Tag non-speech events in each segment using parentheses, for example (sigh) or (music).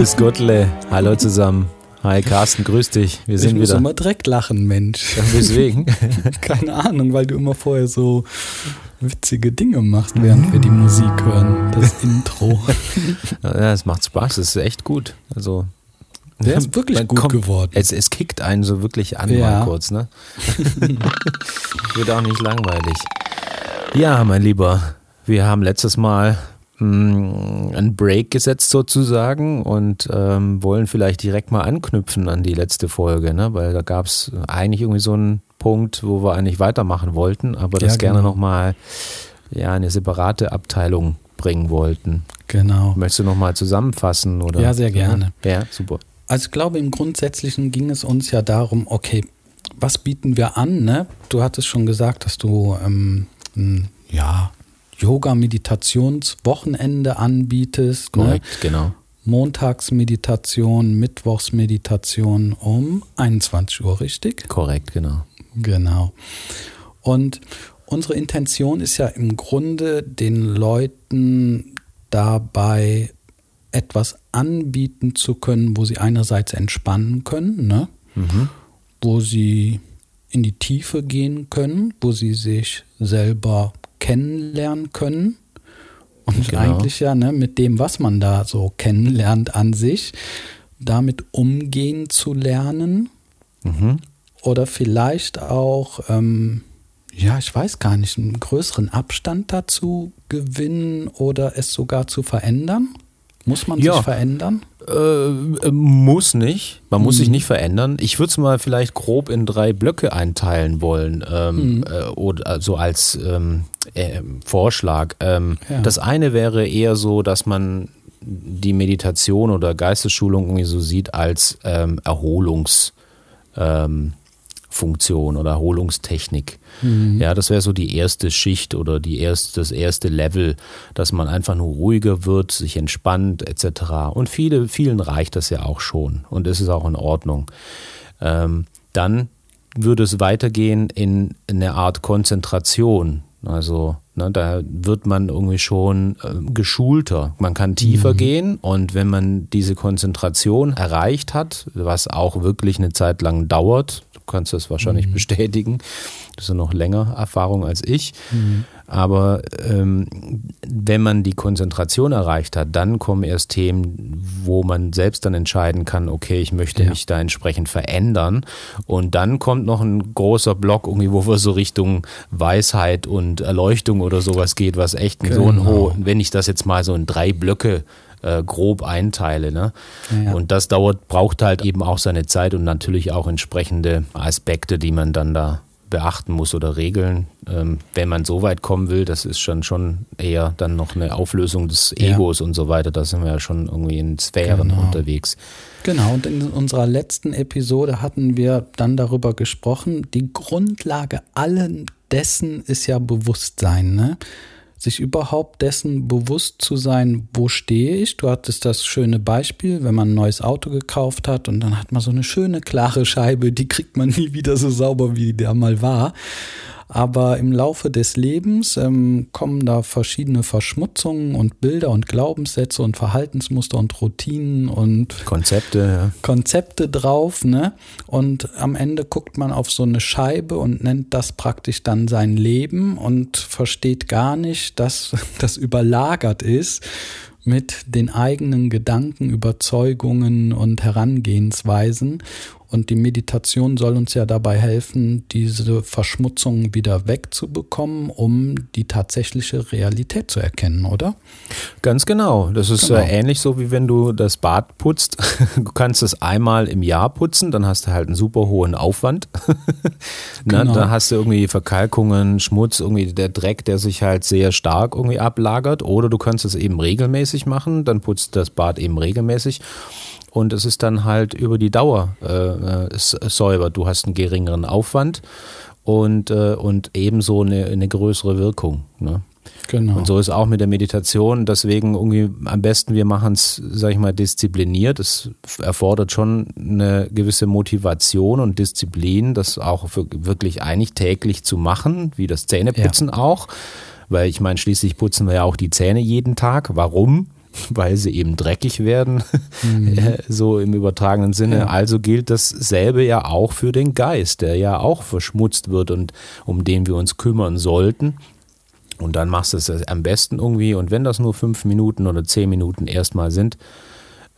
Grüß Gottle. Hallo zusammen. Hi Carsten, grüß dich. Wir sind ich muss wieder. immer direkt lachen, Mensch. Weswegen? (laughs) Keine Ahnung, weil du immer vorher so witzige Dinge machst, während wir die Musik hören. Das (laughs) Intro. Ja, es macht Spaß, es ist echt gut. Also Der ist wirklich man gut kommt- geworden. Es, es kickt einen so wirklich an Ja. mal kurz, ne? (laughs) Wird auch nicht langweilig. Ja, mein Lieber, wir haben letztes Mal einen Break gesetzt sozusagen und ähm, wollen vielleicht direkt mal anknüpfen an die letzte Folge, ne? Weil da gab es eigentlich irgendwie so einen Punkt, wo wir eigentlich weitermachen wollten, aber das Ja, gerne genau. nochmal ja, eine separate Abteilung bringen wollten. Genau. Möchtest du nochmal zusammenfassen? Oder? Ja, sehr gerne. Ja, super. Also ich glaube, im Grundsätzlichen ging es uns ja darum, okay, was bieten wir an? Ne? Du hattest schon gesagt, dass du ähm, ja, Yoga-Meditationswochenende anbietest. Ne? Korrekt, genau. Montagsmeditation, Mittwochsmeditation um 21 Uhr, richtig? Korrekt, genau. Genau. Und unsere Intention ist ja im Grunde, den Leuten dabei etwas anbieten zu können, wo sie einerseits entspannen können, ne? wo sie in die Tiefe gehen können, wo sie sich selber kennenlernen können. Und Genau. eigentlich ja ne, mit dem, was man da so kennenlernt an sich, damit umgehen zu lernen Mhm. oder vielleicht auch, ähm, ja, ich weiß gar nicht, einen größeren Abstand dazu gewinnen oder es sogar zu verändern? Muss man Ja. sich verändern? Äh, äh, muss nicht. Man muss Mhm. sich nicht verändern. Ich würde es mal vielleicht grob in drei Blöcke einteilen wollen, ähm, Mhm. äh, oder so als ähm, äh, Vorschlag. Ähm, Ja. Das eine wäre eher so, dass man die Meditation oder Geistesschulung irgendwie so sieht als ähm, Erholungs ähm, Funktion oder Erholungstechnik. Ja, das wäre so die erste Schicht oder die erste, das erste Level, dass man einfach nur ruhiger wird, sich entspannt etc. Und viele, vielen reicht das ja auch schon und es ist auch in Ordnung. Ähm, dann würde es weitergehen in eine Art Konzentration. Also ne, da wird man irgendwie schon ähm, geschulter. Man kann tiefer gehen und wenn man diese Konzentration erreicht hat, was auch wirklich eine Zeit lang dauert, kannst das wahrscheinlich bestätigen, das ist ja noch länger Erfahrung als ich, aber ähm, wenn man die Konzentration erreicht hat, dann kommen erst Themen, wo man selbst dann entscheiden kann, okay, ich möchte Ja. mich da entsprechend verändern. Und dann kommt noch ein großer Block, irgendwie, wo wir so Richtung Weisheit und Erleuchtung oder sowas geht, was echt so ein Genau. hoh, wenn ich das jetzt mal so in drei Blöcke äh, grob einteile. Ne? Ja. Und das dauert, braucht halt eben auch seine Zeit und natürlich auch entsprechende Aspekte, die man dann da beachten muss oder regeln. Ähm, wenn man so weit kommen will, das ist schon schon eher dann noch eine Auflösung des Ja. Egos und so weiter. Da sind wir ja schon irgendwie in Sphären Genau. unterwegs. Genau, und in unserer letzten Episode hatten wir dann darüber gesprochen, die Grundlage allen dessen ist ja Bewusstsein, ne? Sich überhaupt dessen bewusst zu sein, wo stehe ich? Du hattest das schöne Beispiel, wenn man ein neues Auto gekauft hat und dann hat man so eine schöne klare Scheibe, die kriegt man nie wieder so sauber, wie der mal war. Aber im Laufe des Lebens ähm, kommen da verschiedene Verschmutzungen und Bilder und Glaubenssätze und Verhaltensmuster und Routinen und Konzepte, ja. Konzepte drauf, ne? Und am Ende guckt man auf so eine Scheibe und nennt das praktisch dann sein Leben und versteht gar nicht, dass (laughs) das überlagert ist mit den eigenen Gedanken, Überzeugungen und Herangehensweisen. Und die Meditation soll uns ja dabei helfen, diese Verschmutzung wieder wegzubekommen, um die tatsächliche Realität zu erkennen, oder? Ganz genau. Das ist Genau. äh, ähnlich so, wie wenn du das Bad putzt. (laughs) Du kannst es einmal im Jahr putzen, dann hast du halt einen super hohen Aufwand. (laughs) Na, Genau. Dann hast du irgendwie Verkalkungen, Schmutz, irgendwie der Dreck, der sich halt sehr stark irgendwie ablagert. Oder du kannst es eben regelmäßig machen, dann putzt das Bad eben regelmäßig. Und es ist dann halt über die Dauer äh, säuber. Du hast einen geringeren Aufwand und, äh, und ebenso eine, eine größere Wirkung. Ne? Genau. Und so ist auch mit der Meditation. Deswegen irgendwie am besten, wir machen es, sag ich mal, diszipliniert. Es erfordert schon eine gewisse Motivation und Disziplin, das auch für, wirklich eigentlich täglich zu machen, wie das Zähneputzen auch. Weil ich meine, schließlich putzen wir ja auch die Zähne jeden Tag. Warum? Weil sie eben dreckig werden, (laughs) mhm. so im übertragenen Sinne. Ja. Also gilt dasselbe ja auch für den Geist, der ja auch verschmutzt wird und um den wir uns kümmern sollten. Und dann machst du es am besten irgendwie. Und wenn das nur fünf Minuten oder zehn Minuten erstmal sind,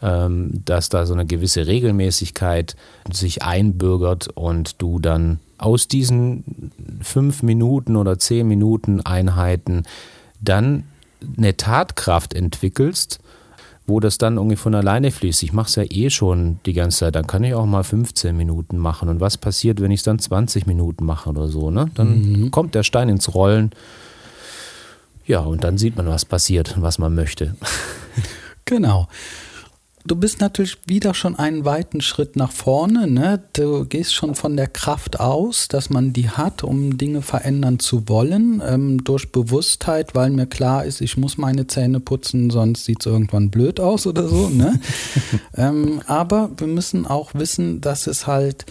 ähm, dass da so eine gewisse Regelmäßigkeit sich einbürgert und du dann aus diesen fünf Minuten oder zehn Minuten Einheiten dann eine Tatkraft entwickelst, wo das dann irgendwie von alleine fließt. Ich mache es ja eh schon die ganze Zeit, dann kann ich auch mal 15 Minuten machen. Und was passiert, wenn ich es dann 20 Minuten mache oder so? Ne? Dann mhm. kommt der Stein ins Rollen. Ja, und dann sieht man, was passiert, was man möchte. Genau du bist natürlich wieder schon einen weiten Schritt nach vorne. Ne? Du gehst schon von der Kraft aus, dass man die hat, um Dinge verändern zu wollen, ähm, durch Bewusstheit, weil mir klar ist, ich muss meine Zähne putzen, sonst sieht es irgendwann blöd aus oder so. Ne? (laughs) ähm, aber wir müssen auch wissen, dass es halt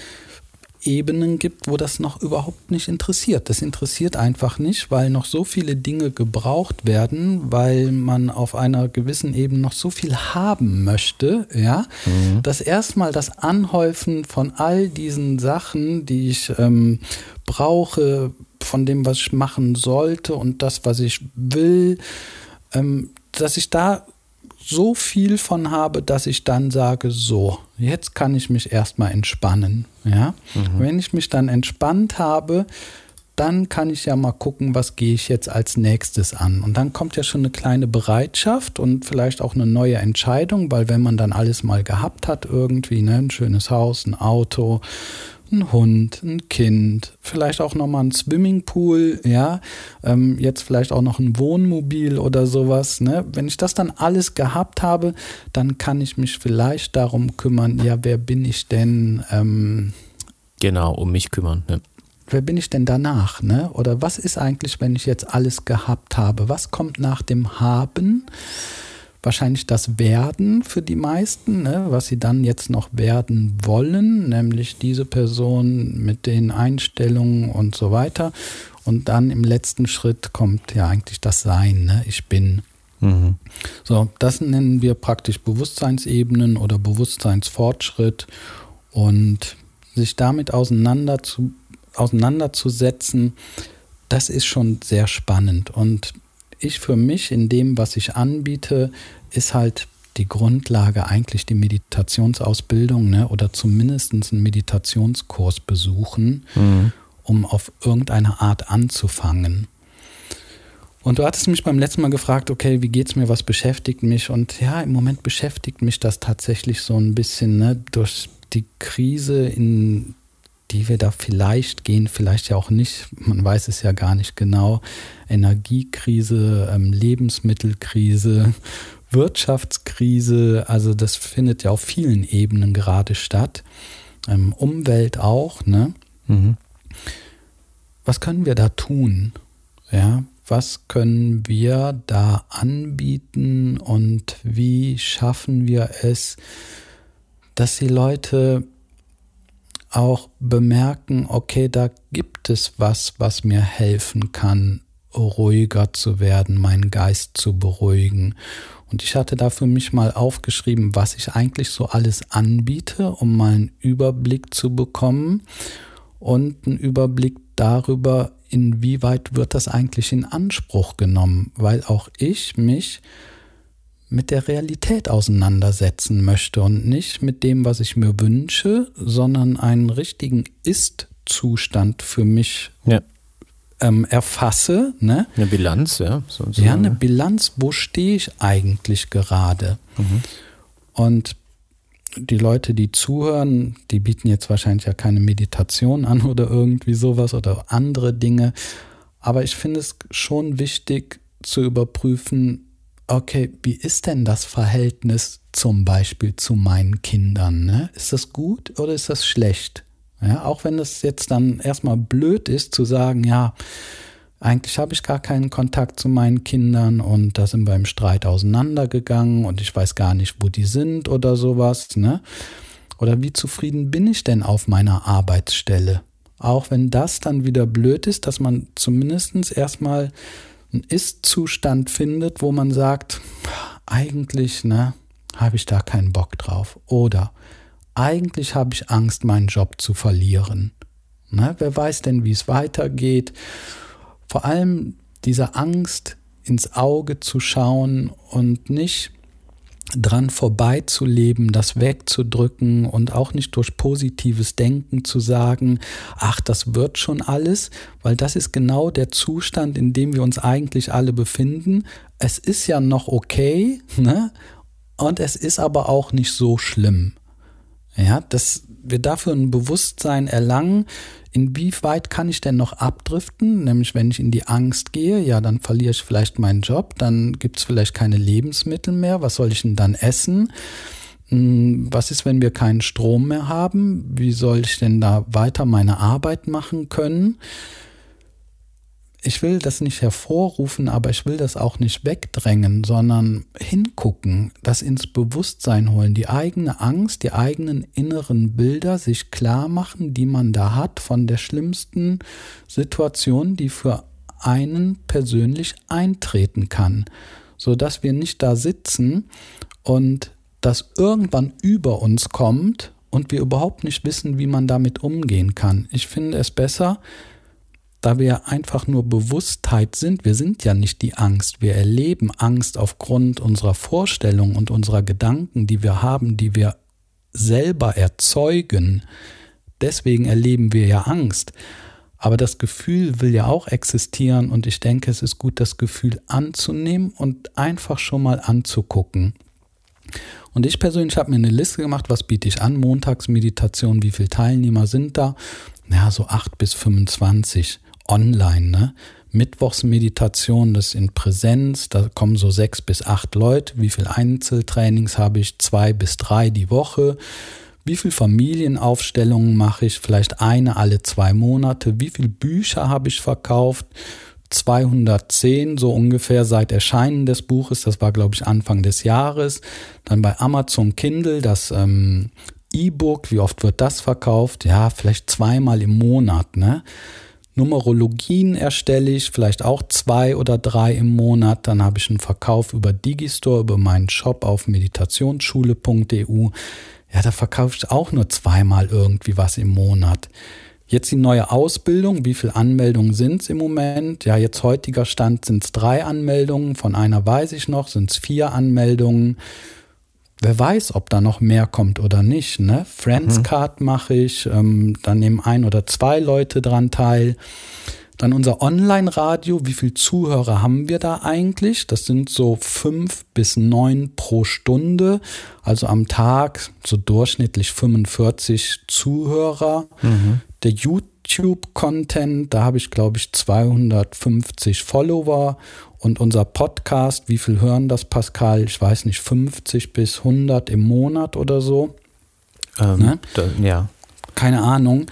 Ebenen gibt, wo das noch überhaupt nicht interessiert. Das interessiert einfach nicht, weil noch so viele Dinge gebraucht werden, weil man auf einer gewissen Ebene noch so viel haben möchte, ja, mhm. dass erstmal das Anhäufen von all diesen Sachen, die ich ähm, brauche, von dem, was ich machen sollte und das, was ich will, ähm, dass ich da so viel von habe, dass ich dann sage, so, jetzt kann ich mich erstmal entspannen. Ja? Mhm. Wenn ich mich dann entspannt habe, dann kann ich ja mal gucken, was gehe ich jetzt als nächstes an. Und dann kommt ja schon eine kleine Bereitschaft und vielleicht auch eine neue Entscheidung, weil wenn man dann alles mal gehabt hat, irgendwie, ne, ein schönes Haus, ein Auto, ein Hund, ein Kind, vielleicht auch nochmal ein Swimmingpool, ja, ähm, jetzt vielleicht auch noch ein Wohnmobil oder sowas. Ne? Wenn ich das dann alles gehabt habe, dann kann ich mich vielleicht darum kümmern, ja, wer bin ich denn? Ähm, genau, um mich kümmern. Ne? Wer bin ich denn danach? Ne? Oder was ist eigentlich, wenn ich jetzt alles gehabt habe? Was kommt nach dem Haben? Wahrscheinlich das Werden für die meisten, ne, was sie dann jetzt noch werden wollen, nämlich diese Person mit den Einstellungen und so weiter. Und dann im letzten Schritt kommt ja eigentlich das Sein, ne? ich bin. Mhm. So, das nennen wir praktisch Bewusstseinsebenen oder Bewusstseinsfortschritt und sich damit auseinander zu, auseinanderzusetzen, das ist schon sehr spannend. Und ich für mich in dem, was ich anbiete, ist halt die Grundlage eigentlich die Meditationsausbildung ne? oder zumindest einen Meditationskurs besuchen, mhm. um auf irgendeine Art anzufangen. Und du hattest mich beim letzten Mal gefragt, okay, wie geht's mir, was beschäftigt mich? Und ja, im Moment beschäftigt mich das tatsächlich so ein bisschen, ne, durch die Krise, in die wir da vielleicht gehen, vielleicht ja auch nicht, man weiß es ja gar nicht genau. Energiekrise, ähm, Lebensmittelkrise, (laughs) Wirtschaftskrise, also das findet ja auf vielen Ebenen gerade statt. Ähm, Umwelt auch, ne? Mhm. Was können wir da tun? Ja, was können wir da anbieten und wie schaffen wir es, dass die Leute auch bemerken, okay, da gibt es was, was mir helfen kann, ruhiger zu werden, meinen Geist zu beruhigen. Und ich hatte da für mich mal aufgeschrieben, was ich eigentlich so alles anbiete, um mal einen Überblick zu bekommen und einen Überblick darüber, inwieweit wird das eigentlich in Anspruch genommen, weil auch ich mich mit der Realität auseinandersetzen möchte und nicht mit dem, was ich mir wünsche, sondern einen richtigen Ist-Zustand für mich ja. ähm, erfasse. Ne? Eine Bilanz, ja. So, so. Ja, eine Bilanz, wo stehe ich eigentlich gerade? Mhm. Und die Leute, die zuhören, die bieten jetzt wahrscheinlich ja keine Meditation an (laughs) oder irgendwie sowas oder andere Dinge. Aber ich finde es schon wichtig zu überprüfen, okay, wie ist denn das Verhältnis zum Beispiel zu meinen Kindern? Ne? Ist das gut oder ist das schlecht? Ja, auch wenn es jetzt dann erstmal blöd ist zu sagen, ja, eigentlich habe ich gar keinen Kontakt zu meinen Kindern und da sind wir im Streit auseinandergegangen und ich weiß gar nicht, wo die sind oder sowas. Ne? Oder wie zufrieden bin ich denn auf meiner Arbeitsstelle? Auch wenn das dann wieder blöd ist, dass man zumindest erstmal einen Ist-Zustand findet, wo man sagt, eigentlich, ne, habe ich da keinen Bock drauf. Oder eigentlich habe ich Angst, meinen Job zu verlieren. Ne, wer weiß denn, wie es weitergeht? Vor allem diese Angst, ins Auge zu schauen und nicht dran vorbeizuleben, das wegzudrücken und auch nicht durch positives Denken zu sagen, ach, das wird schon alles, weil das ist genau der Zustand, in dem wir uns eigentlich alle befinden. Es ist ja noch okay, ne? Und es ist aber auch nicht so schlimm. Ja, dass wir dafür ein Bewusstsein erlangen, inwieweit kann ich denn noch abdriften? Nämlich, wenn ich in die Angst gehe, ja, dann verliere ich vielleicht meinen Job, dann gibt es vielleicht keine Lebensmittel mehr. Was soll ich denn dann essen? Hm, was ist, wenn wir keinen Strom mehr haben? Wie soll ich denn da weiter meine Arbeit machen können? Ich will das nicht hervorrufen, aber ich will das auch nicht wegdrängen, sondern hingucken, das ins Bewusstsein holen, die eigene Angst, die eigenen inneren Bilder sich klar machen, die man da hat von der schlimmsten Situation, die für einen persönlich eintreten kann, so dass wir nicht da sitzen und das irgendwann über uns kommt und wir überhaupt nicht wissen, wie man damit umgehen kann. Ich finde es besser, da wir einfach nur Bewusstheit sind, wir sind ja nicht die Angst, wir erleben Angst aufgrund unserer Vorstellungen und unserer Gedanken, die wir haben, die wir selber erzeugen. Deswegen erleben wir ja Angst. Aber das Gefühl will ja auch existieren und ich denke, es ist gut, das Gefühl anzunehmen und einfach schon mal anzugucken. Und ich persönlich habe mir eine Liste gemacht, was biete ich an, Montagsmeditation, wie viele Teilnehmer sind da? Ja, so acht bis 25 online, ne? Mittwochsmeditation, das in Präsenz, da kommen so sechs bis acht Leute. Wie viele Einzeltrainings habe ich? Zwei bis drei die Woche. Wie viele Familienaufstellungen mache ich? Vielleicht eine alle zwei Monate. Wie viele Bücher habe ich verkauft? 210 so ungefähr seit Erscheinen des Buches. Das war, glaube ich, Anfang des Jahres. Dann bei Amazon Kindle das ähm, E-Book. Wie oft wird das verkauft? Ja, vielleicht zweimal im Monat. Ne? Numerologien erstelle ich, vielleicht auch zwei oder drei im Monat. Dann habe ich einen Verkauf über Digistore, über meinen Shop auf meditationsschule.eu. Ja, da verkaufe ich auch nur zweimal irgendwie was im Monat. Jetzt die neue Ausbildung. Wie viele Anmeldungen sind es im Moment? Ja, jetzt heutiger Stand sind es drei Anmeldungen. Von einer weiß ich noch, sind es vier Anmeldungen. Wer weiß, ob da noch mehr kommt oder nicht. Ne? Friends mhm. Card mache ich, ähm, dann nehmen ein oder zwei Leute dran teil. Dann unser Online-Radio, wie viele Zuhörer haben wir da eigentlich? Das sind so fünf bis neun pro Stunde, also am Tag so durchschnittlich 45 Zuhörer. Mhm. Der YouTube-Content, da habe ich glaube ich 250 Follower und unser Podcast, wie viel hören das, Pascal? Ich weiß nicht, 50 bis 100 im Monat oder so. Ähm, ne? da, ja. Keine Ahnung.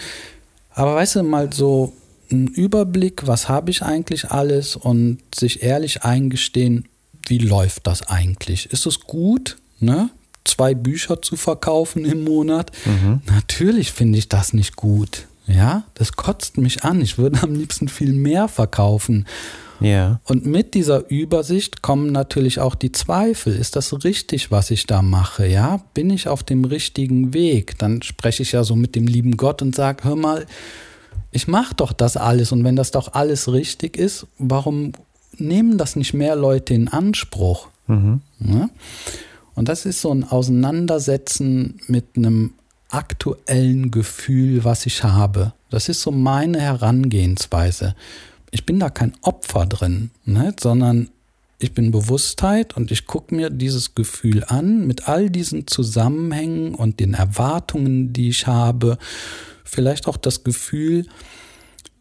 Aber weißt du, mal so ein Überblick, was habe ich eigentlich alles und sich ehrlich eingestehen, wie läuft das eigentlich? Ist es gut, ne? zwei Bücher zu verkaufen im Monat? Mhm. Natürlich finde ich das nicht gut. Ja, das kotzt mich an. Ich würde am liebsten viel mehr verkaufen. Ja. Und mit dieser Übersicht kommen natürlich auch die Zweifel. Ist das richtig, was ich da mache? Ja, bin ich auf dem richtigen Weg? Dann spreche ich ja so mit dem lieben Gott und sage, hör mal, ich mache doch das alles und wenn das doch alles richtig ist, warum nehmen das nicht mehr Leute in Anspruch? Mhm. Ja? Und das ist so ein Auseinandersetzen mit einem aktuellen Gefühl, was ich habe. Das ist so meine Herangehensweise ich bin da kein Opfer drin, ne, sondern ich bin Bewusstheit und ich gucke mir dieses Gefühl an mit all diesen Zusammenhängen und den Erwartungen, die ich habe. Vielleicht auch das Gefühl,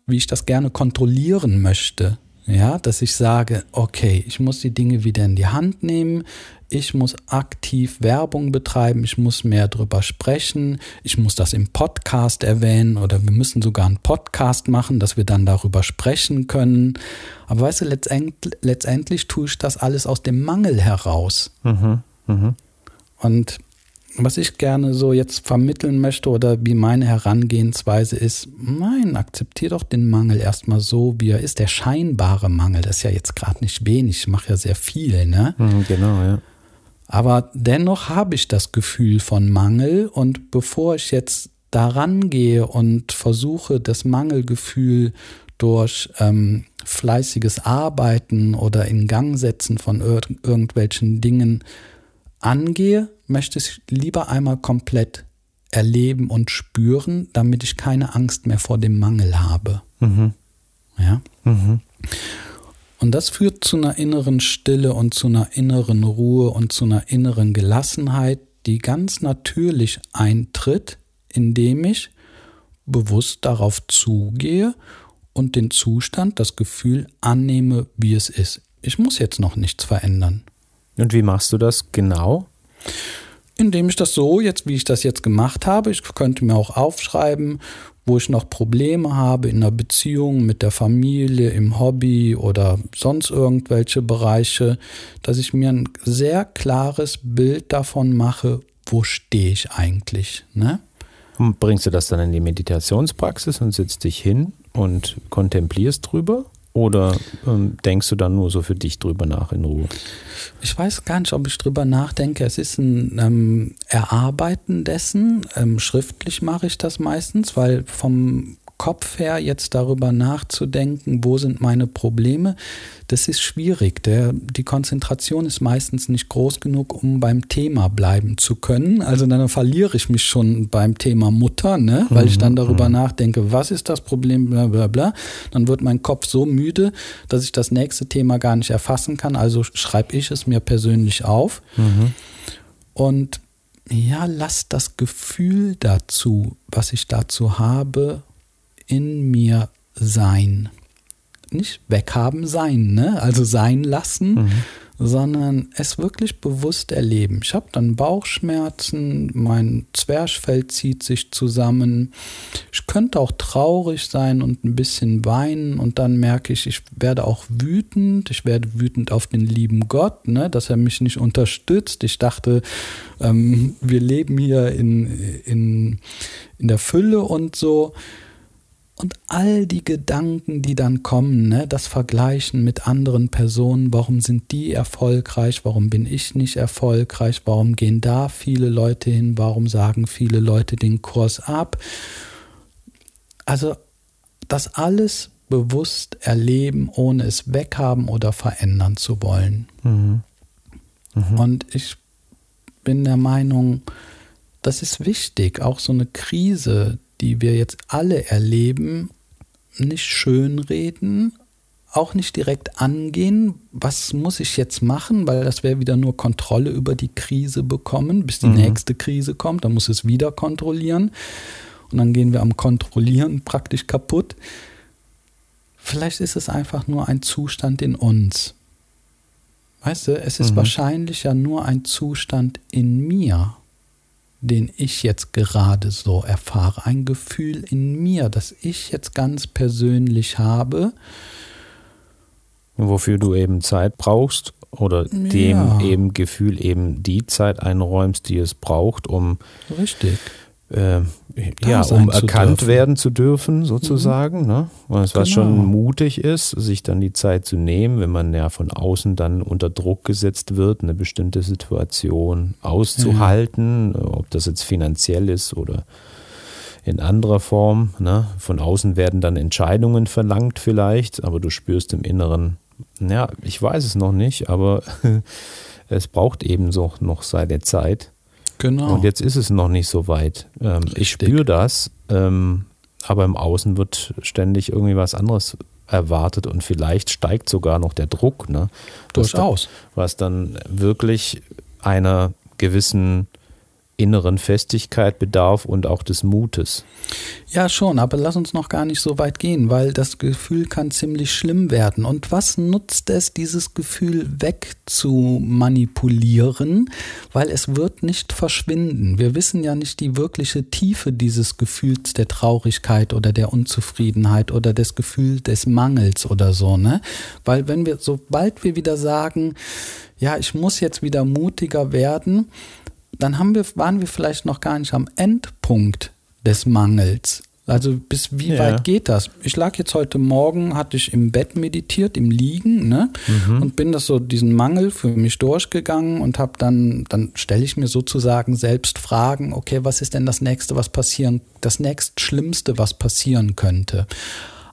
wie ich das gerne kontrollieren möchte. Ja, dass ich sage, okay, ich muss die Dinge wieder in die Hand nehmen, ich muss aktiv Werbung betreiben, ich muss mehr drüber sprechen, ich muss das im Podcast erwähnen oder wir müssen sogar einen Podcast machen, dass wir dann darüber sprechen können. Aber weißt du, letztendlich, letztendlich tue ich das alles aus dem Mangel heraus. Mhm, mh. Und was ich gerne so jetzt vermitteln möchte oder wie meine Herangehensweise ist, nein, akzeptier doch den Mangel erstmal so, wie er ist. Der scheinbare Mangel, das ist ja jetzt gerade nicht wenig, ich mache ja sehr viel, ne? Mhm, genau, ja. Aber dennoch habe ich das Gefühl von Mangel und bevor ich jetzt daran gehe und versuche, das Mangelgefühl durch ähm, fleißiges Arbeiten oder in Gang setzen von ir irgendwelchen Dingen angehe, möchte ich lieber einmal komplett erleben und spüren, damit ich keine Angst mehr vor dem Mangel habe. Mhm. Ja. Mhm. Und das führt zu einer inneren Stille und zu einer inneren Ruhe und zu einer inneren Gelassenheit, die ganz natürlich eintritt, indem ich bewusst darauf zugehe und den Zustand, das Gefühl annehme, wie es ist. Ich muss jetzt noch nichts verändern. Und wie machst du das genau? Indem ich das so, jetzt wie ich das jetzt gemacht habe, ich könnte mir auch aufschreiben, wo ich noch Probleme habe in der Beziehung mit der Familie, im Hobby oder sonst irgendwelche Bereiche, dass ich mir ein sehr klares Bild davon mache, wo stehe ich eigentlich. Ne? Und bringst du das dann in die Meditationspraxis und sitzt dich hin und kontemplierst drüber? Oder ähm, denkst du dann nur so für dich drüber nach in Ruhe? Ich weiß gar nicht, ob ich drüber nachdenke. Es ist ein ähm, Erarbeiten dessen. Ähm, schriftlich mache ich das meistens, weil vom Kopf her jetzt darüber nachzudenken, wo sind meine Probleme, das ist schwierig. Der, die Konzentration ist meistens nicht groß genug, um beim Thema bleiben zu können. Also dann verliere ich mich schon beim Thema Mutter, ne? weil mhm, ich dann darüber mhm. nachdenke, was ist das Problem, bla bla bla. Dann wird mein Kopf so müde, dass ich das nächste Thema gar nicht erfassen kann. Also schreibe ich es mir persönlich auf. Mhm. Und ja, lass das Gefühl dazu, was ich dazu habe, in mir sein. Nicht weghaben sein, ne? Also sein lassen, mhm. sondern es wirklich bewusst erleben. Ich habe dann Bauchschmerzen, mein Zwerchfell zieht sich zusammen. Ich könnte auch traurig sein und ein bisschen weinen und dann merke ich, ich werde auch wütend. Ich werde wütend auf den lieben Gott, ne? dass er mich nicht unterstützt. Ich dachte, ähm, wir leben hier in, in, in der Fülle und so. Und all die Gedanken, die dann kommen, ne, das Vergleichen mit anderen Personen, warum sind die erfolgreich, warum bin ich nicht erfolgreich, warum gehen da viele Leute hin, warum sagen viele Leute den Kurs ab. Also das alles bewusst erleben, ohne es weghaben oder verändern zu wollen. Mhm. Mhm. Und ich bin der Meinung, das ist wichtig, auch so eine Krise, die wir jetzt alle erleben, nicht schönreden, auch nicht direkt angehen, was muss ich jetzt machen, weil das wäre wieder nur Kontrolle über die Krise bekommen, bis die mhm. nächste Krise kommt, dann muss es wieder kontrollieren und dann gehen wir am Kontrollieren praktisch kaputt. Vielleicht ist es einfach nur ein Zustand in uns. Weißt du, es ist mhm. wahrscheinlich ja nur ein Zustand in mir den ich jetzt gerade so erfahre, ein Gefühl in mir, das ich jetzt ganz persönlich habe. Wofür du eben Zeit brauchst oder dem ja. eben Gefühl eben die Zeit einräumst, die es braucht, um Richtig äh, ja, um erkannt werden zu dürfen, sozusagen. Mhm. Ne? Was, genau. schon mutig ist, sich dann die Zeit zu nehmen, wenn man ja von außen dann unter Druck gesetzt wird, eine bestimmte Situation auszuhalten, ja. ob das jetzt finanziell ist oder in anderer Form. Ne? Von außen werden dann Entscheidungen verlangt vielleicht, aber du spürst im Inneren, ja, ich weiß es noch nicht, aber (laughs) es braucht eben so noch seine Zeit. Genau. Und jetzt ist es noch nicht so weit. Ähm, ich spüre das, ähm, aber im Außen wird ständig irgendwie was anderes erwartet und vielleicht steigt sogar noch der Druck. Ne? Durchaus. Was dann wirklich einer gewissen inneren Festigkeit bedarf und auch des Mutes. Ja, schon, aber lass uns noch gar nicht so weit gehen, weil das Gefühl kann ziemlich schlimm werden. Und was nutzt es, dieses Gefühl wegzumanipulieren? Weil es wird nicht verschwinden. Wir wissen ja nicht die wirkliche Tiefe dieses Gefühls der Traurigkeit oder der Unzufriedenheit oder des Gefühls des Mangels oder so, ne? Weil wenn wir, sobald wir wieder sagen, ja, ich muss jetzt wieder mutiger werden, dann haben wir, waren wir vielleicht noch gar nicht am Endpunkt des Mangels. Also bis wie Ja. weit geht das? Ich lag jetzt heute Morgen, hatte ich im Bett meditiert, im Liegen, ne? Und bin das so diesen Mangel für mich durchgegangen und habe dann, dann stelle ich mir sozusagen selbst Fragen, okay, was ist denn das nächste, was passieren, das nächst Schlimmste, was passieren könnte?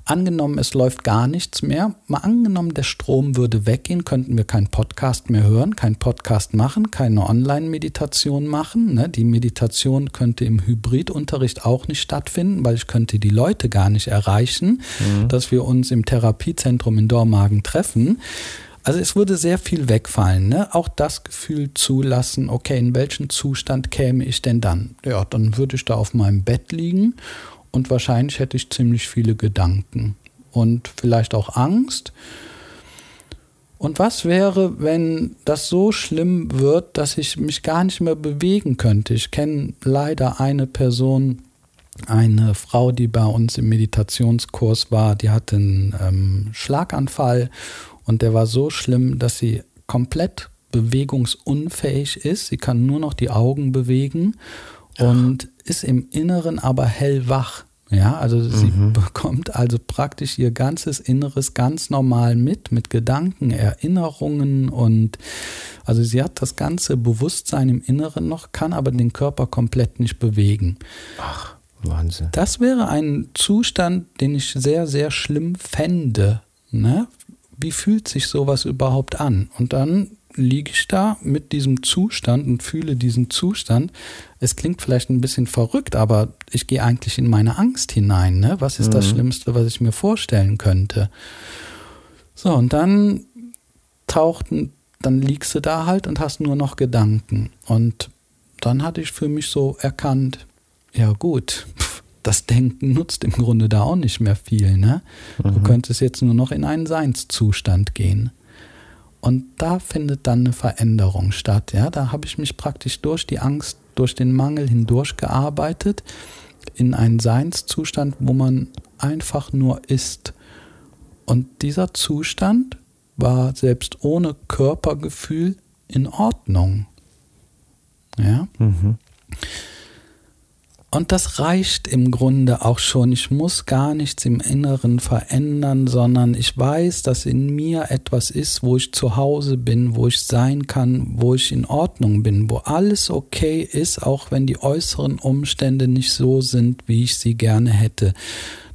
Angenommen, es läuft gar nichts mehr. Mal angenommen, der Strom würde weggehen, könnten wir keinen Podcast mehr hören, keinen Podcast machen, keine Online-Meditation machen. Ne? Die Meditation könnte im Hybridunterricht auch nicht stattfinden, weil ich könnte die Leute gar nicht erreichen, dass wir uns im Therapiezentrum in Dormagen treffen. Also es würde sehr viel wegfallen. Ne? Auch das Gefühl zulassen, okay, in welchen Zustand käme ich denn dann? Ja, dann würde ich da auf meinem Bett liegen und wahrscheinlich hätte ich ziemlich viele Gedanken und vielleicht auch Angst. Und was wäre, wenn das so schlimm wird, dass ich mich gar nicht mehr bewegen könnte? Ich kenne leider eine Person, eine Frau, die bei uns im Meditationskurs war, die hatte einen ähm, Schlaganfall und der war so schlimm, dass sie komplett bewegungsunfähig ist. Sie kann nur noch die Augen bewegen und ist im Inneren aber hellwach. Ja, also sie bekommt also praktisch ihr ganzes Inneres ganz normal mit, mit Gedanken, Erinnerungen und also sie hat das ganze Bewusstsein im Inneren noch, kann aber den Körper komplett nicht bewegen. Ach, Wahnsinn. Das wäre ein Zustand, den ich sehr, sehr schlimm fände. Ne? Wie fühlt sich sowas überhaupt an? Und dann liege ich da mit diesem Zustand und fühle diesen Zustand. Es klingt vielleicht ein bisschen verrückt, aber ich gehe eigentlich in meine Angst hinein. Ne? Was ist das Schlimmste, was ich mir vorstellen könnte? So, und dann tauchten, dann liegst du da halt und hast nur noch Gedanken. Und dann hatte ich für mich so erkannt, ja gut, das Denken nutzt im Grunde da auch nicht mehr viel. Ne? Du könntest jetzt nur noch in einen Seinszustand gehen. Und da findet dann eine Veränderung statt. Ja? Da habe ich mich praktisch durch die Angst, durch den Mangel hindurch gearbeitet in einen Seinszustand, wo man einfach nur ist. Und dieser Zustand war selbst ohne Körpergefühl in Ordnung. Ja? Und das reicht im Grunde auch schon. Ich muss gar nichts im Inneren verändern, sondern ich weiß, dass in mir etwas ist, wo ich zu Hause bin, wo ich sein kann, wo ich in Ordnung bin, wo alles okay ist, auch wenn die äußeren Umstände nicht so sind, wie ich sie gerne hätte.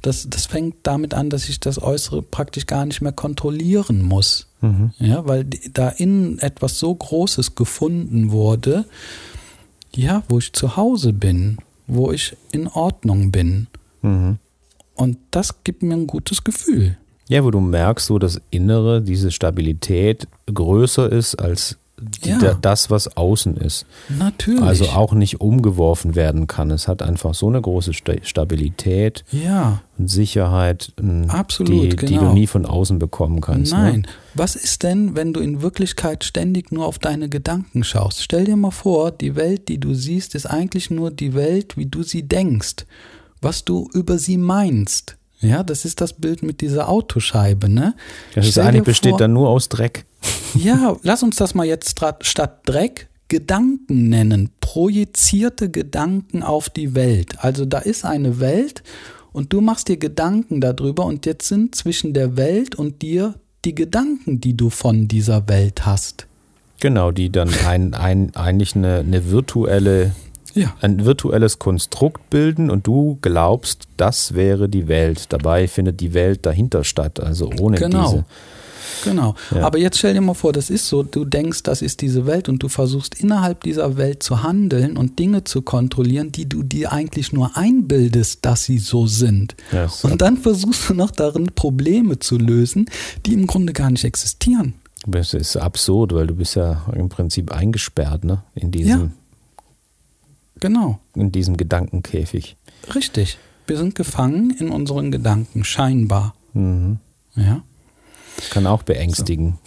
Das, das fängt damit an, dass ich das Äußere praktisch gar nicht mehr kontrollieren muss. Ja, weil da innen etwas so Großes gefunden wurde, ja, wo ich zu Hause bin, wo ich in Ordnung bin. Mhm. Und das gibt mir ein gutes Gefühl. Ja, wo du merkst, so das Innere, diese Stabilität größer ist als Ja. da- das, was außen ist. Natürlich. Also auch nicht umgeworfen werden kann. Es hat einfach so eine große Sta Stabilität Ja, und Sicherheit, m, Absolut, die, die genau. du nie von außen bekommen kannst. nein. Ne? Was ist denn, wenn du in Wirklichkeit ständig nur auf deine Gedanken schaust? Stell dir mal vor, die Welt, die du siehst, ist eigentlich nur die Welt, wie du sie denkst, was du über sie meinst. Ja, das ist das Bild mit dieser Autoscheibe, ne? Das ist eigentlich dir besteht vor- dann nur aus Dreck. Ja, lass uns das mal jetzt statt Dreck Gedanken nennen. Projizierte Gedanken auf die Welt. Also da ist eine Welt und du machst dir Gedanken darüber und jetzt sind zwischen der Welt und dir die Gedanken, die du von dieser Welt hast. Genau, die dann ein, ein, eigentlich eine, eine virtuelle, Ja. ein virtuelles Konstrukt bilden und du glaubst, das wäre die Welt. Dabei findet die Welt dahinter statt, also ohne Genau. diese. Genau. Ja. Aber jetzt stell dir mal vor, das ist so, du denkst, das ist diese Welt und du versuchst innerhalb dieser Welt zu handeln und Dinge zu kontrollieren, die du dir eigentlich nur einbildest, dass sie so sind. Ja, und dann versuchst du noch darin Probleme zu lösen, die im Grunde gar nicht existieren. Das ist absurd, weil du bist ja im Prinzip eingesperrt, ne? In diesem, Genau, in diesem Gedankenkäfig. richtig. Wir sind gefangen in unseren Gedanken, scheinbar. Mhm. Ja. Kann auch beängstigen.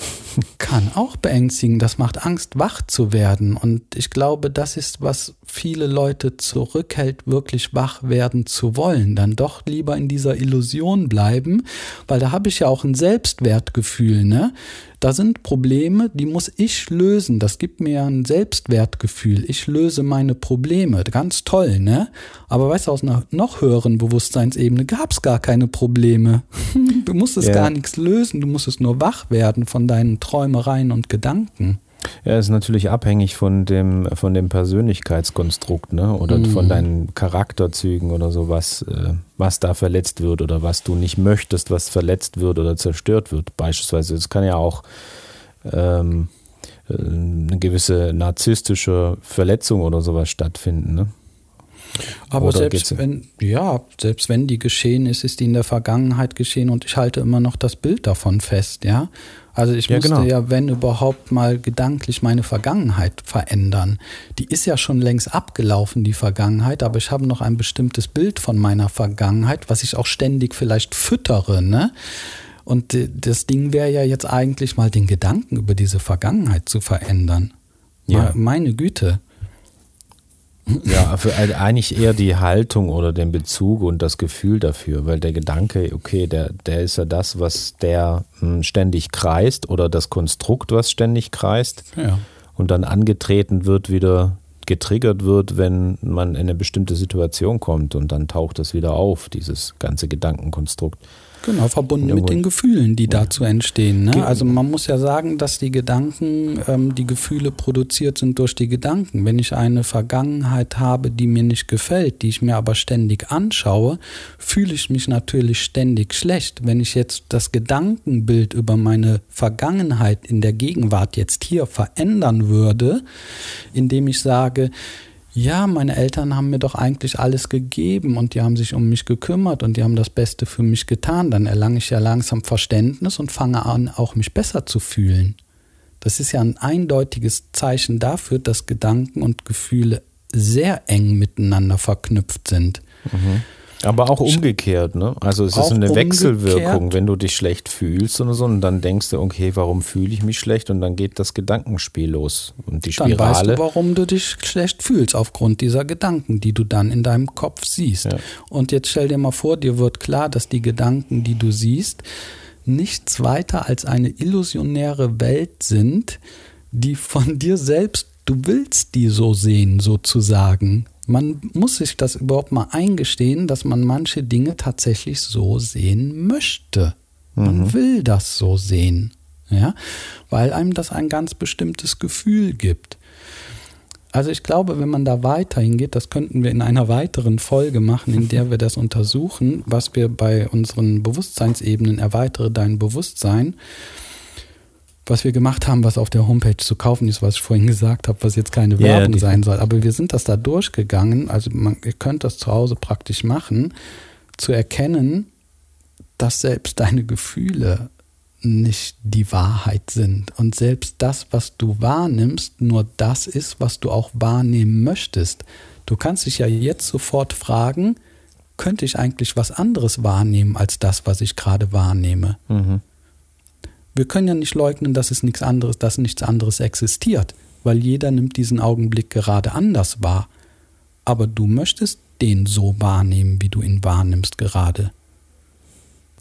kann auch beängstigen. Das macht Angst, wach zu werden. Und ich glaube, das ist, was viele Leute zurückhält, wirklich wach werden zu wollen. Dann doch lieber in dieser Illusion bleiben, weil da habe ich ja auch ein Selbstwertgefühl. Ne? Da sind Probleme, die muss ich lösen. Das gibt mir ein Selbstwertgefühl. Ich löse meine Probleme. Ganz toll, ne? Aber weißt du, aus einer noch höheren Bewusstseinsebene gab es gar keine Probleme. (laughs) Du musstest ja. gar nichts lösen. Du musstest nur wach werden von deinen Träumereien und Gedanken. Ja, ist natürlich abhängig von dem, von dem Persönlichkeitskonstrukt, ne? Oder mm. von deinen Charakterzügen oder so, was, äh, was da verletzt wird oder was du nicht möchtest, was verletzt wird oder zerstört wird. Beispielsweise, es kann ja auch ähm, äh, eine gewisse narzisstische Verletzung oder sowas stattfinden, ne? Aber Oder selbst wenn, ja, selbst wenn die geschehen ist, ist die in der Vergangenheit geschehen und ich halte immer noch das Bild davon fest, ja. Also ich ja, musste genau. ja, wenn überhaupt mal gedanklich meine Vergangenheit verändern. Die ist ja schon längst abgelaufen, die Vergangenheit, aber ich habe noch ein bestimmtes Bild von meiner Vergangenheit, was ich auch ständig vielleicht füttere, ne? Und das Ding wäre ja jetzt eigentlich mal den Gedanken über diese Vergangenheit zu verändern. Ja. Meine Güte. Ja, für eigentlich eher die Haltung oder den Bezug und das Gefühl dafür, weil der Gedanke, okay, der, der ist ja das, was der hm, ständig kreist oder das Konstrukt, was ständig kreist ja. und dann angetreten wird, wieder getriggert wird, wenn man in eine bestimmte Situation kommt und dann taucht es wieder auf, dieses ganze Gedankenkonstrukt. Genau, verbunden ja, mit den Gefühlen, die dazu entstehen. Ne? Also man muss ja sagen, dass die Gedanken, ähm, die Gefühle produziert sind durch die Gedanken. Wenn ich eine Vergangenheit habe, die mir nicht gefällt, die ich mir aber ständig anschaue, fühle ich mich natürlich ständig schlecht. Wenn ich jetzt das Gedankenbild über meine Vergangenheit in der Gegenwart jetzt hier verändern würde, indem ich sage, ja, meine Eltern haben mir doch eigentlich alles gegeben und die haben sich um mich gekümmert und die haben das Beste für mich getan. Dann erlange ich ja langsam Verständnis und fange an, auch mich besser zu fühlen. Das ist ja ein eindeutiges Zeichen dafür, dass Gedanken und Gefühle sehr eng miteinander verknüpft sind. Mhm. Aber auch umgekehrt, ne? Also es ist eine umgekehrt. Wechselwirkung, wenn du dich schlecht fühlst oder so, und dann denkst du, okay, warum fühle ich mich schlecht? Und dann geht das Gedankenspiel los. Und die Spirale. Dann weißt du, warum du dich schlecht fühlst, aufgrund dieser Gedanken, die du dann in deinem Kopf siehst. Ja. Und jetzt stell dir mal vor, dir wird klar, dass die Gedanken, die du siehst, nichts weiter als eine illusionäre Welt sind, die von (laughs) dir selbst, du willst die so sehen, sozusagen. Man muss sich das überhaupt mal eingestehen, dass man manche Dinge tatsächlich so sehen möchte. Man mhm. will das so sehen, ja, weil einem das ein ganz bestimmtes Gefühl gibt. Also ich glaube, wenn man da weiter hingeht, das könnten wir in einer weiteren Folge machen, in der wir das untersuchen, was wir bei unseren Bewusstseinsebenen erweitere dein Bewusstsein was wir gemacht haben, was auf der Homepage zu kaufen ist, was ich vorhin gesagt habe, was jetzt keine Werbung yeah, sein soll. Aber wir sind das da durchgegangen, also man, ihr könnt das zu Hause praktisch machen, zu erkennen, dass selbst deine Gefühle nicht die Wahrheit sind und selbst das, was du wahrnimmst, nur das ist, was du auch wahrnehmen möchtest. Du kannst dich ja jetzt sofort fragen, könnte ich eigentlich was anderes wahrnehmen als das, was ich gerade wahrnehme? Mhm. Wir können ja nicht leugnen, dass es nichts anderes, dass nichts anderes existiert, weil jeder nimmt diesen Augenblick gerade anders wahr. Aber du möchtest den so wahrnehmen, wie du ihn wahrnimmst gerade.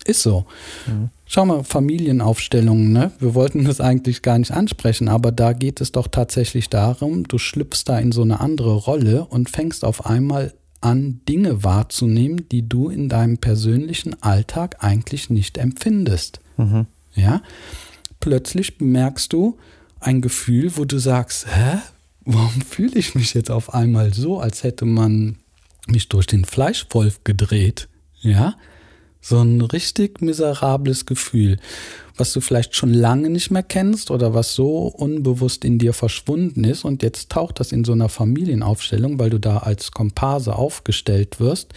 Ist so. Mhm. Schau mal, Familienaufstellungen, ne? Wir wollten das eigentlich gar nicht ansprechen, aber da geht es doch tatsächlich darum, du schlüpfst da in so eine andere Rolle und fängst auf einmal an, Dinge wahrzunehmen, die du in deinem persönlichen Alltag eigentlich nicht empfindest. Mhm. Ja? Plötzlich bemerkst du ein Gefühl, wo du sagst, hä? Warum fühle ich mich jetzt auf einmal so, als hätte man mich durch den Fleischwolf gedreht? Ja? So ein richtig miserables Gefühl, was du vielleicht schon lange nicht mehr kennst oder was so unbewusst in dir verschwunden ist und jetzt taucht das in so einer Familienaufstellung, weil du da als Komparse aufgestellt wirst,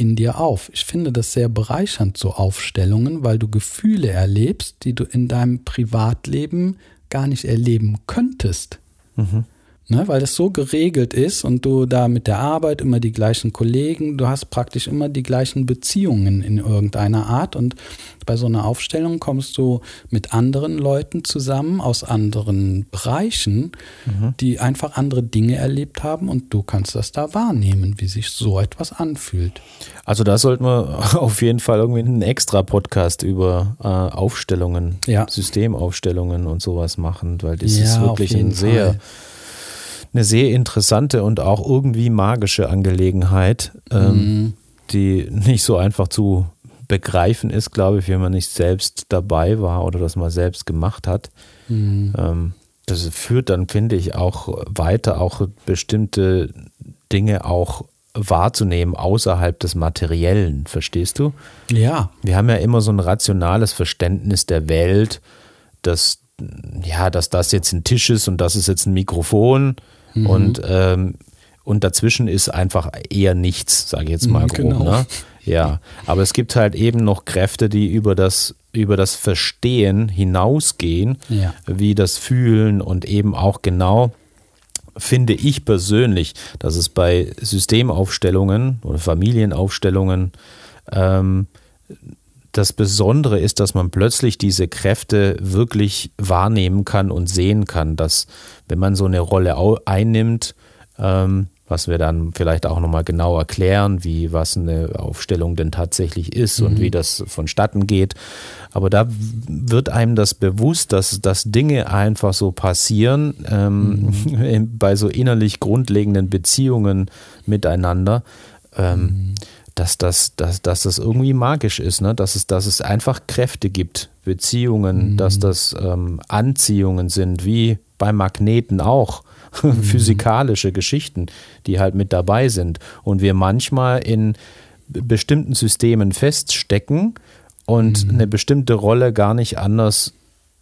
in dir auf. Ich finde das sehr bereichernd, so Aufstellungen, weil du Gefühle erlebst, die du in deinem Privatleben gar nicht erleben könntest. Mhm. Ne, weil es so geregelt ist und du da mit der Arbeit immer die gleichen Kollegen, du hast praktisch immer die gleichen Beziehungen in irgendeiner Art und bei so einer Aufstellung kommst du mit anderen Leuten zusammen aus anderen Bereichen, mhm. die einfach andere Dinge erlebt haben und du kannst das da wahrnehmen, wie sich so etwas anfühlt. Also da sollten wir (laughs) auf jeden Fall irgendwie einen extra Podcast über äh, Aufstellungen, ja. Systemaufstellungen und sowas machen, weil das ja, ist wirklich ein sehr Fall eine sehr interessante und auch irgendwie magische Angelegenheit, ähm, mhm. die nicht so einfach zu begreifen ist, glaube ich, wenn man nicht selbst dabei war oder das mal selbst gemacht hat. Mhm. Ähm, das führt dann, finde ich, auch weiter, auch bestimmte Dinge auch wahrzunehmen außerhalb des Materiellen, verstehst du? Ja. Wir haben ja immer so ein rationales Verständnis der Welt, dass ja, dass das jetzt ein Tisch ist und das ist jetzt ein Mikrofon Mhm. Und, ähm, und dazwischen ist einfach eher nichts, sage ich jetzt mal mhm, grob. Genau. Ne? Ja, aber es gibt halt eben noch Kräfte, die über das, über das Verstehen hinausgehen, ja. wie das Fühlen und eben auch genau finde ich persönlich, dass es bei Systemaufstellungen oder Familienaufstellungen ähm, das Besondere ist, dass man plötzlich diese Kräfte wirklich wahrnehmen kann und sehen kann, dass wenn man so eine Rolle einnimmt, ähm, was wir dann vielleicht auch nochmal genau erklären, wie was eine Aufstellung denn tatsächlich ist mhm. und wie das vonstatten geht. Aber da wird einem das bewusst, dass, dass Dinge einfach so passieren ähm, mhm. (laughs) bei so innerlich grundlegenden Beziehungen miteinander. Ähm, mhm dass das, dass, dass das irgendwie magisch ist, ne? dass, es, dass es einfach Kräfte gibt, Beziehungen, mhm. dass das ähm, Anziehungen sind, wie bei Magneten auch. (laughs) Mhm. Physikalische Geschichten, die halt mit dabei sind. Und wir manchmal in bestimmten Systemen feststecken und mhm. eine bestimmte Rolle gar nicht anders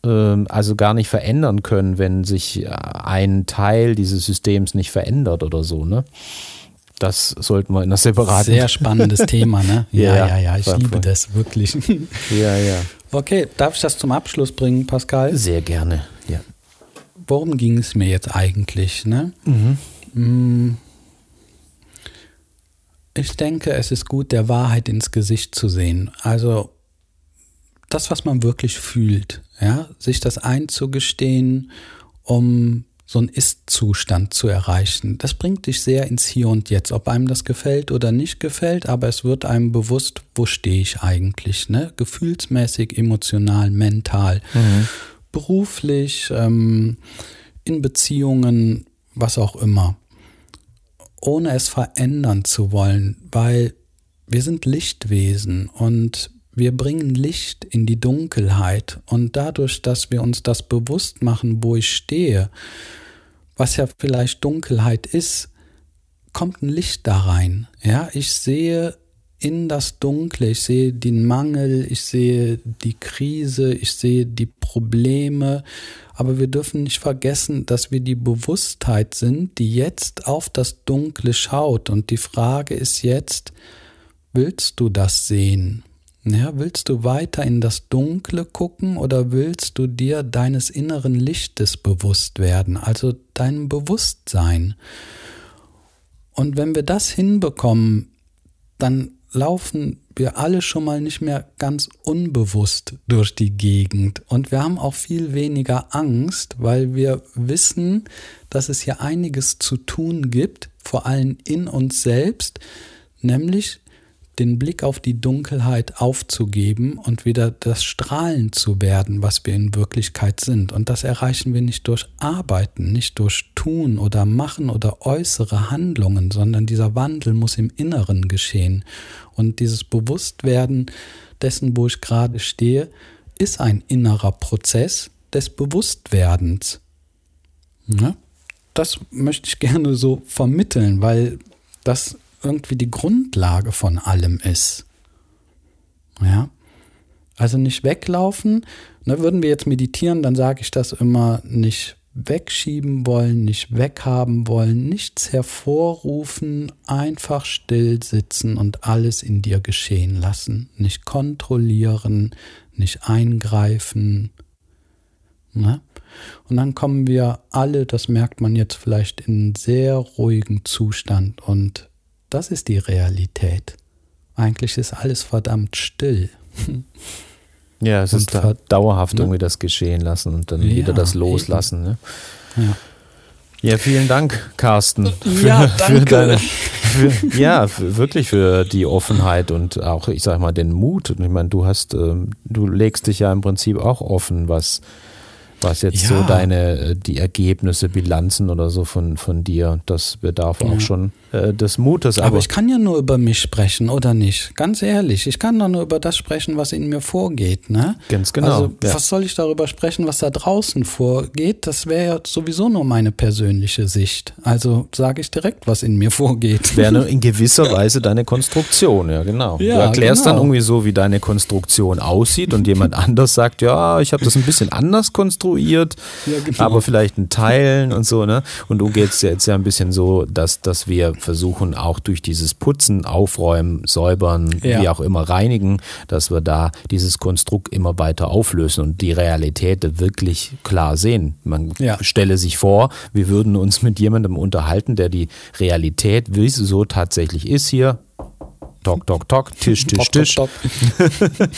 ähm, also gar nicht verändern können, wenn sich ein Teil dieses Systems nicht verändert oder so, ne? Das sollten wir in einer separaten. Sehr spannendes Thema, ne? (laughs) Ja, ja, ja, ja ich liebe voll. das wirklich. (laughs) Ja, ja. Okay, darf ich das zum Abschluss bringen, Pascal? Sehr gerne, ja. Worum ging es mir jetzt eigentlich, ne? Mhm. Mm. Ich denke, es ist gut, der Wahrheit ins Gesicht zu sehen. Also das, was man wirklich fühlt, ja, sich das einzugestehen, um so einen Ist-Zustand zu erreichen. Das bringt dich sehr ins Hier und Jetzt, ob einem das gefällt oder nicht gefällt, aber es wird einem bewusst, wo stehe ich eigentlich, ne? Gefühlsmäßig, emotional, mental, mhm. beruflich, ähm, in Beziehungen, was auch immer. Ohne es verändern zu wollen, weil wir sind Lichtwesen und wir bringen Licht in die Dunkelheit und dadurch, dass wir uns das bewusst machen, wo ich stehe, was ja vielleicht Dunkelheit ist, kommt ein Licht da rein. Ja, ich sehe in das Dunkle, ich sehe den Mangel, ich sehe die Krise, ich sehe die Probleme, aber wir dürfen nicht vergessen, dass wir die Bewusstheit sind, die jetzt auf das Dunkle schaut und die Frage ist jetzt, willst du das sehen? Ja, willst du weiter in das Dunkle gucken oder willst du dir deines inneren Lichtes bewusst werden, also deinem Bewusstsein? Und wenn wir das hinbekommen, dann laufen wir alle schon mal nicht mehr ganz unbewusst durch die Gegend. Und wir haben auch viel weniger Angst, weil wir wissen, dass es hier einiges zu tun gibt, vor allem in uns selbst, nämlich den Blick auf die Dunkelheit aufzugeben und wieder das Strahlen zu werden, was wir in Wirklichkeit sind. Und das erreichen wir nicht durch Arbeiten, nicht durch Tun oder Machen oder äußere Handlungen, sondern dieser Wandel muss im Inneren geschehen. Und dieses Bewusstwerden dessen, wo ich gerade stehe, ist ein innerer Prozess des Bewusstwerdens. Ja? Das möchte ich gerne so vermitteln, weil das irgendwie die Grundlage von allem ist. Ja. Also nicht weglaufen. Ne, würden wir jetzt meditieren, dann sage ich das immer nicht wegschieben wollen, nicht weghaben wollen, nichts hervorrufen, einfach still sitzen und alles in dir geschehen lassen. Nicht kontrollieren, nicht eingreifen. Ne? Und dann kommen wir alle, das merkt man jetzt vielleicht, in einen sehr ruhigen Zustand. Und das ist die Realität. Eigentlich ist alles verdammt still. Ja, es Und ist da dauerhaft ne? irgendwie das geschehen lassen und dann Ja, wieder das loslassen. Ne? Ja. Ja, vielen Dank, Carsten. Ja, Für danke. deine, für, ja, für, wirklich für die Offenheit und auch, ich sag mal, den Mut. Und ich meine, du hast, ähm, du legst dich ja im Prinzip auch offen, was, was jetzt so Ja. deine, äh, die Ergebnisse, Bilanzen oder so von, von dir, das bedarf auch Ja. schon äh, des Mutes. Aber, Aber, ich kann ja nur über mich sprechen, oder nicht? Ganz ehrlich, ich kann doch nur über das sprechen, was in mir vorgeht, ne? Ganz genau, Also, ja. was soll ich darüber sprechen, was da draußen vorgeht? Das wäre ja sowieso nur meine persönliche Sicht. Also sage ich direkt, was in mir vorgeht. wäre (laughs) in gewisser Weise deine Konstruktion, ja genau. du erklärst dann genau. irgendwie so, wie deine Konstruktion aussieht und jemand (laughs) anders sagt, ja, ich habe das ein bisschen anders konstruiert, Ja, genau. aber vielleicht in Teilen und so, ne? Und du gehst jetzt ja ein bisschen so, dass, dass wir versuchen, auch durch dieses Putzen, Aufräumen, Säubern, Ja. wie auch immer reinigen, dass wir da dieses Konstrukt immer weiter auflösen und die Realität wirklich klar sehen. Man Ja. stelle sich vor, wir würden uns mit jemandem unterhalten, der die Realität, wie sie so tatsächlich ist hier, Tok, tok, tok, Tisch, Tisch, Tisch, top, top.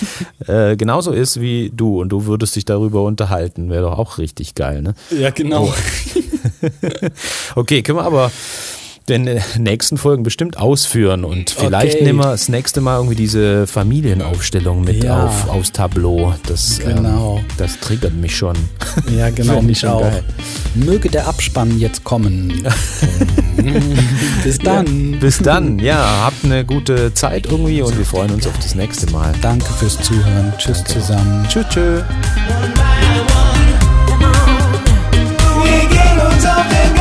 (laughs) Äh, genauso ist wie du und du würdest dich darüber unterhalten. Wäre doch auch richtig geil, ne? Ja, genau. (laughs) Okay, können wir aber den äh, nächsten Folgen bestimmt ausführen und vielleicht Okay. nehmen wir das nächste Mal irgendwie diese Familienaufstellung mit Ja. auf, aufs Tableau. Das, Genau. ähm, das triggert mich schon. (laughs) Ja, genau, mich auch. geil. Möge der Abspann jetzt kommen. (laughs) Bis dann. Bis dann, ja, habt eine gute Zeit irgendwie und wir freuen uns auf das nächste Mal. Danke fürs Zuhören. Tschüss zusammen. Tschüss, tschüss. Getting no tough and guy.